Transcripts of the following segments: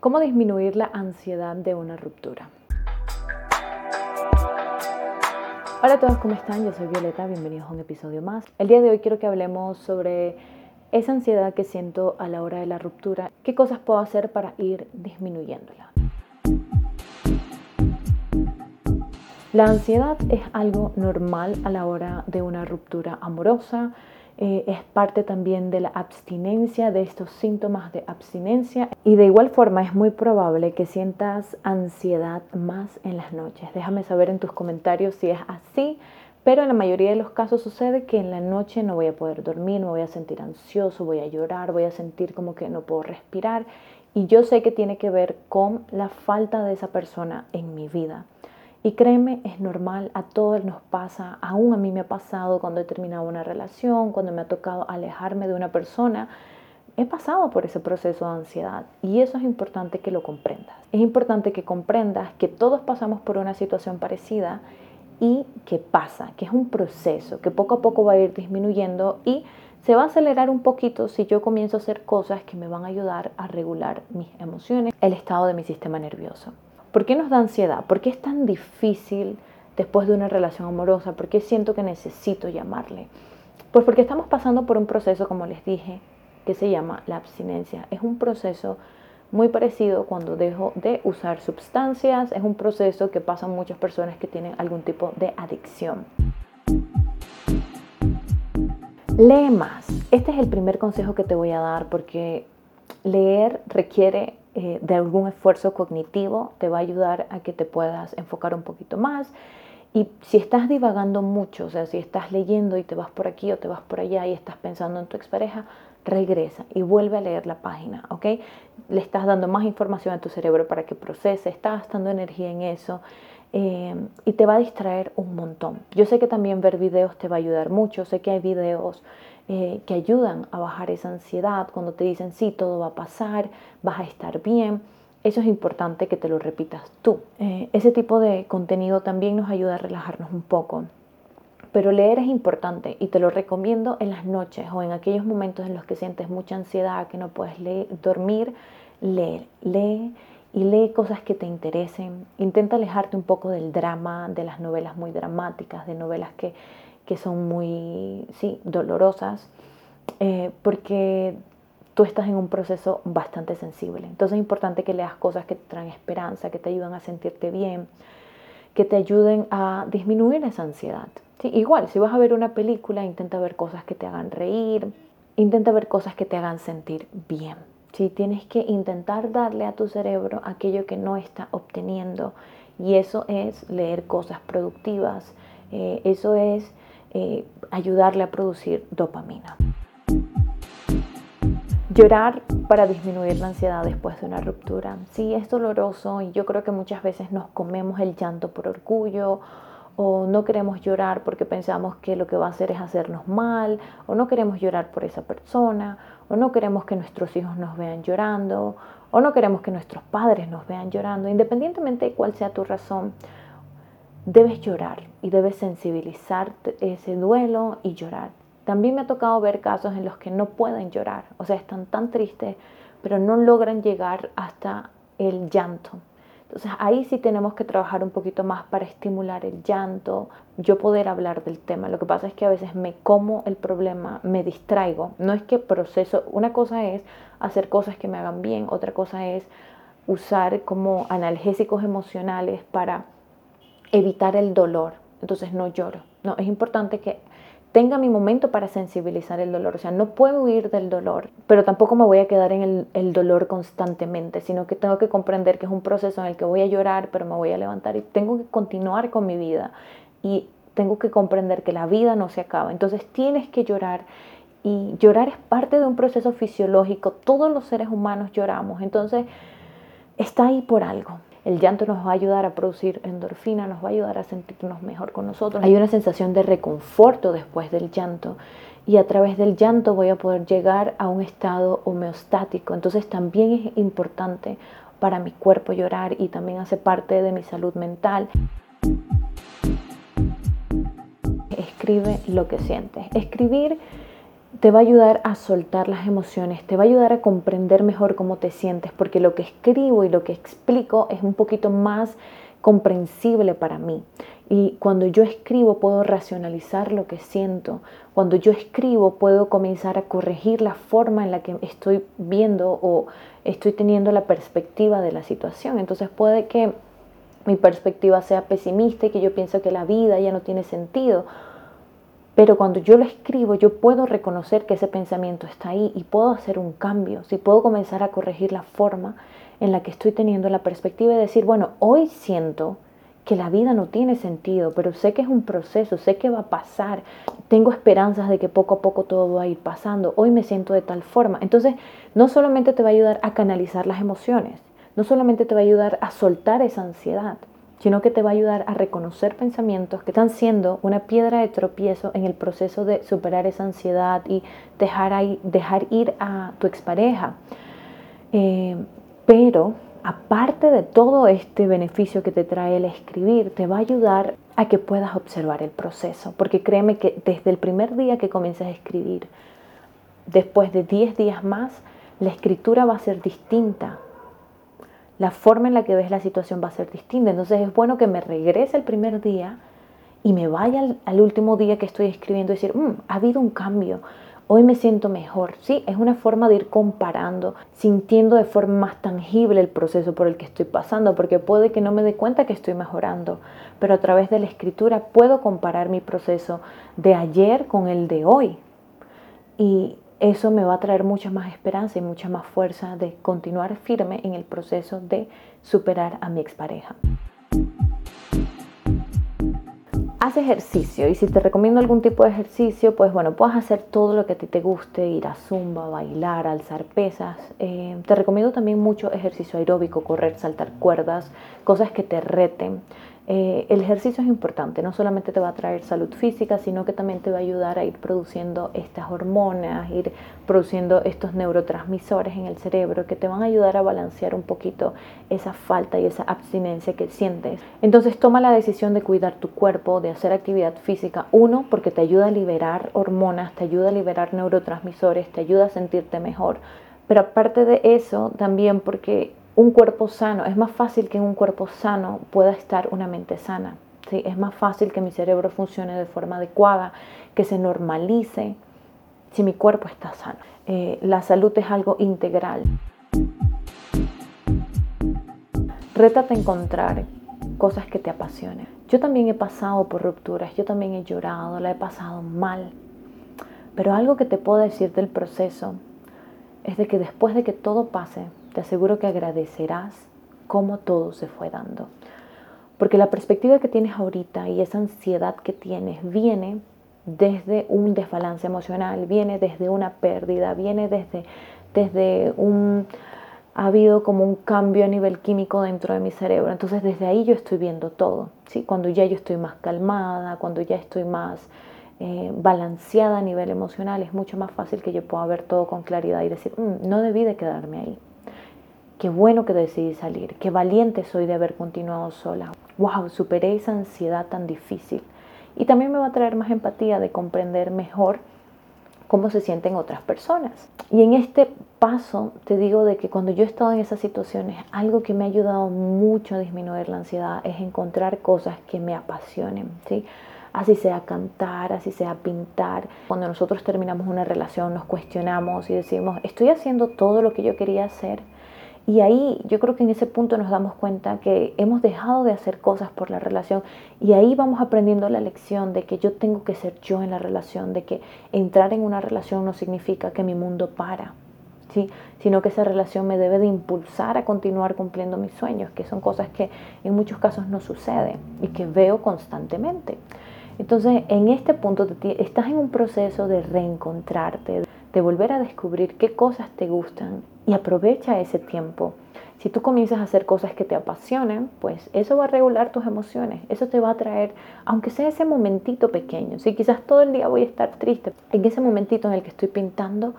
¿Cómo disminuir la ansiedad de una ruptura? Hola a todos, ¿cómo están? Yo soy Violeta, bienvenidos a un episodio más. El día de hoy quiero que hablemos sobre esa ansiedad que siento a la hora de la ruptura. ¿Qué cosas puedo hacer para ir disminuyéndola? La ansiedad es algo normal a la hora de una ruptura amorosa eh, es parte también de la abstinencia, de estos síntomas de abstinencia. Y de igual forma es muy probable que sientas ansiedad más en las noches. Déjame saber en tus comentarios si es así. Pero en la mayoría de los casos sucede que en la noche no voy a poder dormir, me voy a sentir ansioso, voy a llorar, voy a sentir como que no puedo respirar. Y yo sé que tiene que ver con la falta de esa persona en mi vida. Y créeme, es normal, a todos nos pasa, aún a mí me ha pasado cuando he terminado una relación, cuando me ha tocado alejarme de una persona, he pasado por ese proceso de ansiedad y eso es importante que lo comprendas. Es importante que comprendas que todos pasamos por una situación parecida y que pasa, que es un proceso, que poco a poco va a ir disminuyendo y se va a acelerar un poquito si yo comienzo a hacer cosas que me van a ayudar a regular mis emociones, el estado de mi sistema nervioso. ¿Por qué nos da ansiedad? ¿Por qué es tan difícil después de una relación amorosa? ¿Por qué siento que necesito llamarle? Pues porque estamos pasando por un proceso, como les dije, que se llama la abstinencia. Es un proceso muy parecido cuando dejo de usar sustancias. Es un proceso que pasan muchas personas que tienen algún tipo de adicción. Lee más. Este es el primer consejo que te voy a dar porque leer requiere eh, de algún esfuerzo cognitivo, te va a ayudar a que te puedas enfocar un poquito más. Y si estás divagando mucho, o sea, si estás leyendo y te vas por aquí o te vas por allá y estás pensando en tu expareja, regresa y vuelve a leer la página, ¿ok? Le estás dando más información a tu cerebro para que procese, estás gastando energía en eso eh, y te va a distraer un montón. Yo sé que también ver videos te va a ayudar mucho, sé que hay videos eh, que ayudan a bajar esa ansiedad cuando te dicen, sí, todo va a pasar, vas a estar bien. Eso es importante que te lo repitas tú. Eh, ese tipo de contenido también nos ayuda a relajarnos un poco. Pero leer es importante y te lo recomiendo en las noches o en aquellos momentos en los que sientes mucha ansiedad, que no puedes leer, dormir, leer, lee y lee cosas que te interesen. Intenta alejarte un poco del drama, de las novelas muy dramáticas, de novelas que que son muy, sí, dolorosas, eh, porque tú estás en un proceso bastante sensible. Entonces es importante que leas cosas que te traen esperanza, que te ayudan a sentirte bien, que te ayuden a disminuir esa ansiedad. ¿sí? Igual, si vas a ver una película, intenta ver cosas que te hagan reír, intenta ver cosas que te hagan sentir bien. ¿sí? Tienes que intentar darle a tu cerebro aquello que no está obteniendo y eso es leer cosas productivas, eh, eso es eh, ayudarle a producir dopamina. Llorar para disminuir la ansiedad después de una ruptura. Sí, es doloroso y yo creo que muchas veces nos comemos el llanto por orgullo o no queremos llorar porque pensamos que lo que va a hacer es hacernos mal o no queremos llorar por esa persona o no queremos que nuestros hijos nos vean llorando o no queremos que nuestros padres nos vean llorando. Independientemente de cuál sea tu razón, debes llorar y debes sensibilizar ese duelo y llorar. También me ha tocado ver casos en los que no pueden llorar, o sea, están tan tristes, pero no logran llegar hasta el llanto. Entonces ahí sí tenemos que trabajar un poquito más para estimular el llanto, yo poder hablar del tema. Lo que pasa es que a veces me como el problema, me distraigo. No es que proceso, una cosa es hacer cosas que me hagan bien, otra cosa es usar como analgésicos emocionales para evitar el dolor. Entonces no lloro. No, es importante que tenga mi momento para sensibilizar el dolor. O sea, no puedo huir del dolor, pero tampoco me voy a quedar en el, el, dolor constantemente, sino que tengo que comprender que es un proceso en el que voy a llorar, pero me voy a levantar y tengo que continuar con mi vida. Y tengo que comprender que la vida no se acaba. Entonces tienes que llorar. Y llorar es parte de un proceso fisiológico. Todos los seres humanos lloramos. Entonces está ahí por algo. El llanto nos va a ayudar a producir endorfina, nos va a ayudar a sentirnos mejor con nosotros. Hay una sensación de reconforto después del llanto y a través del llanto voy a poder llegar a un estado homeostático. Entonces también es importante para mi cuerpo llorar y también hace parte de mi salud mental. Escribe lo que sientes. Escribir te va a ayudar a soltar las emociones, te va a ayudar a comprender mejor cómo te sientes, porque lo que escribo y lo que explico es un poquito más comprensible para mí. Y cuando yo escribo puedo racionalizar lo que siento. Cuando yo escribo puedo comenzar a corregir la forma en la que estoy viendo o estoy teniendo la perspectiva de la situación. Entonces puede que mi perspectiva sea pesimista y que yo pienso que la vida ya no tiene sentido. Pero cuando yo lo escribo, yo puedo reconocer que ese pensamiento está ahí y puedo hacer un cambio. Si puedo comenzar a corregir la forma en la que estoy teniendo la perspectiva y decir, bueno, hoy siento que la vida no tiene sentido, pero sé que es un proceso, sé que va a pasar, tengo esperanzas de que poco a poco todo va a ir pasando, hoy me siento de tal forma. Entonces, no solamente te va a ayudar a canalizar las emociones, no solamente te va a ayudar a soltar esa ansiedad, sino que te va a ayudar a reconocer pensamientos que están siendo una piedra de tropiezo en el proceso de superar esa ansiedad y dejar, ahí, dejar ir a tu expareja. Eh, pero aparte de todo este beneficio que te trae el escribir, te va a ayudar a que puedas observar el proceso. Porque créeme que desde el primer día que comienzas a escribir, después de 10 días más, la escritura va a ser distinta. La forma en la que ves la situación va a ser distinta. Entonces es bueno que me regrese el primer día y me vaya al, último día que estoy escribiendo y decir, mm, ha habido un cambio hoy me siento mejor. Sí, es una forma de ir comparando, sintiendo de forma más tangible el proceso por el que estoy pasando, porque puede que no me dé cuenta que estoy mejorando, pero a través de la escritura puedo comparar mi proceso de ayer con el de hoy. Y eso me va a traer mucha más esperanza y mucha más fuerza de continuar firme en el proceso de superar a mi expareja haz ejercicio y si te recomiendo algún tipo de ejercicio, pues bueno, puedes hacer todo lo que a ti te guste, ir a zumba, bailar, alzar pesas. Eh, te recomiendo también mucho ejercicio aeróbico, correr, saltar cuerdas, cosas que te reten. Eh, el ejercicio es importante, no solamente te va a traer salud física, sino que también te va a ayudar a ir produciendo estas hormonas, ir produciendo estos neurotransmisores en el cerebro que te van a ayudar a balancear un poquito esa falta y esa abstinencia que sientes. Entonces toma la decisión de cuidar tu cuerpo, de hacer actividad física. Uno, porque te ayuda a liberar hormonas, te ayuda a liberar neurotransmisores, te ayuda a sentirte mejor. Pero aparte de eso, también porque un cuerpo sano, es más fácil que en un cuerpo sano pueda estar una mente sana. ¿sí? Es más fácil que mi cerebro funcione de forma adecuada, que se normalice si mi cuerpo está sano. Eh, la salud es algo integral. Rétate a encontrar cosas que te apasionen. Yo también he pasado por rupturas, yo también he llorado, la he pasado mal. Pero algo que te puedo decir del proceso es de que después de que todo pase, te aseguro que agradecerás cómo todo se fue dando. Porque la perspectiva que tienes ahorita y esa ansiedad que tienes viene desde un desbalance emocional, viene desde una pérdida, viene desde, desde un... Ha habido como un cambio a nivel químico dentro de mi cerebro. Entonces desde ahí yo estoy viendo todo. ¿sí? Cuando ya yo estoy más calmada, cuando ya estoy más eh, balanceada a nivel emocional, es mucho más fácil que yo pueda ver todo con claridad y decir, mm, no debí de quedarme ahí. Qué bueno que decidí salir, qué valiente soy de haber continuado sola. Wow, superé esa ansiedad tan difícil. Y también me va a traer más empatía de comprender mejor cómo se sienten otras personas. Y en este paso te digo de que cuando yo he estado en esas situaciones, algo que me ha ayudado mucho a disminuir la ansiedad es encontrar cosas que me apasionen, ¿sí? Así sea cantar, así sea pintar. Cuando nosotros terminamos una relación nos cuestionamos y decimos, ¿estoy haciendo todo lo que yo quería hacer? Y ahí yo creo que en ese punto nos damos cuenta que hemos dejado de hacer cosas por la relación y ahí vamos aprendiendo la lección de que yo tengo que ser yo en la relación, de que entrar en una relación no significa que mi mundo para, ¿sí? sino que esa relación me debe de impulsar a continuar cumpliendo mis sueños, que son cosas que en muchos casos no suceden y que veo constantemente. Entonces, en este punto estás en un proceso de reencontrarte, de volver a descubrir qué cosas te gustan y aprovecha ese tiempo. Si tú comienzas a hacer cosas que te apasionen, pues eso va a regular tus emociones, eso te va a traer, aunque sea ese momentito pequeño, si quizás todo el día voy a estar triste, en ese momentito en el que estoy pintando,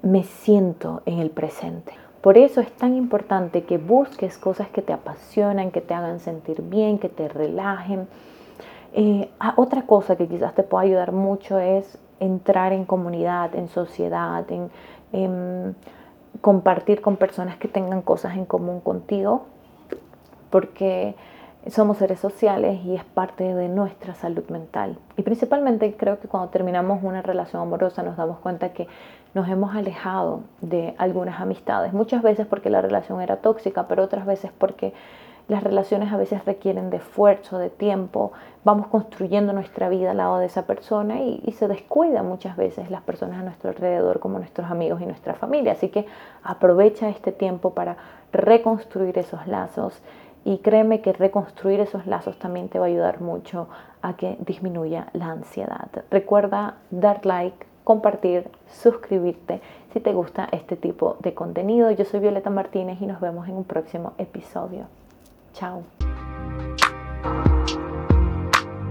me siento en el presente. Por eso es tan importante que busques cosas que te apasionan, que te hagan sentir bien, que te relajen. Eh, ah, otra cosa que quizás te pueda ayudar mucho es entrar en comunidad, en sociedad, en compartir con personas que tengan cosas en común contigo, porque somos seres sociales y es parte de nuestra salud mental. Y principalmente creo que cuando terminamos una relación amorosa nos damos cuenta que nos hemos alejado de algunas amistades, muchas veces porque la relación era tóxica, pero otras veces porque las relaciones a veces requieren de esfuerzo, de tiempo, vamos construyendo nuestra vida al lado de esa persona y, se descuidan muchas veces las personas a nuestro alrededor como nuestros amigos y nuestra familia. Así que aprovecha este tiempo para reconstruir esos lazos y créeme que reconstruir esos lazos también te va a ayudar mucho a que disminuya la ansiedad. Recuerda dar like, compartir, suscribirte si te gusta este tipo de contenido. Yo soy Violeta Martínez y nos vemos en un próximo episodio. Tchau!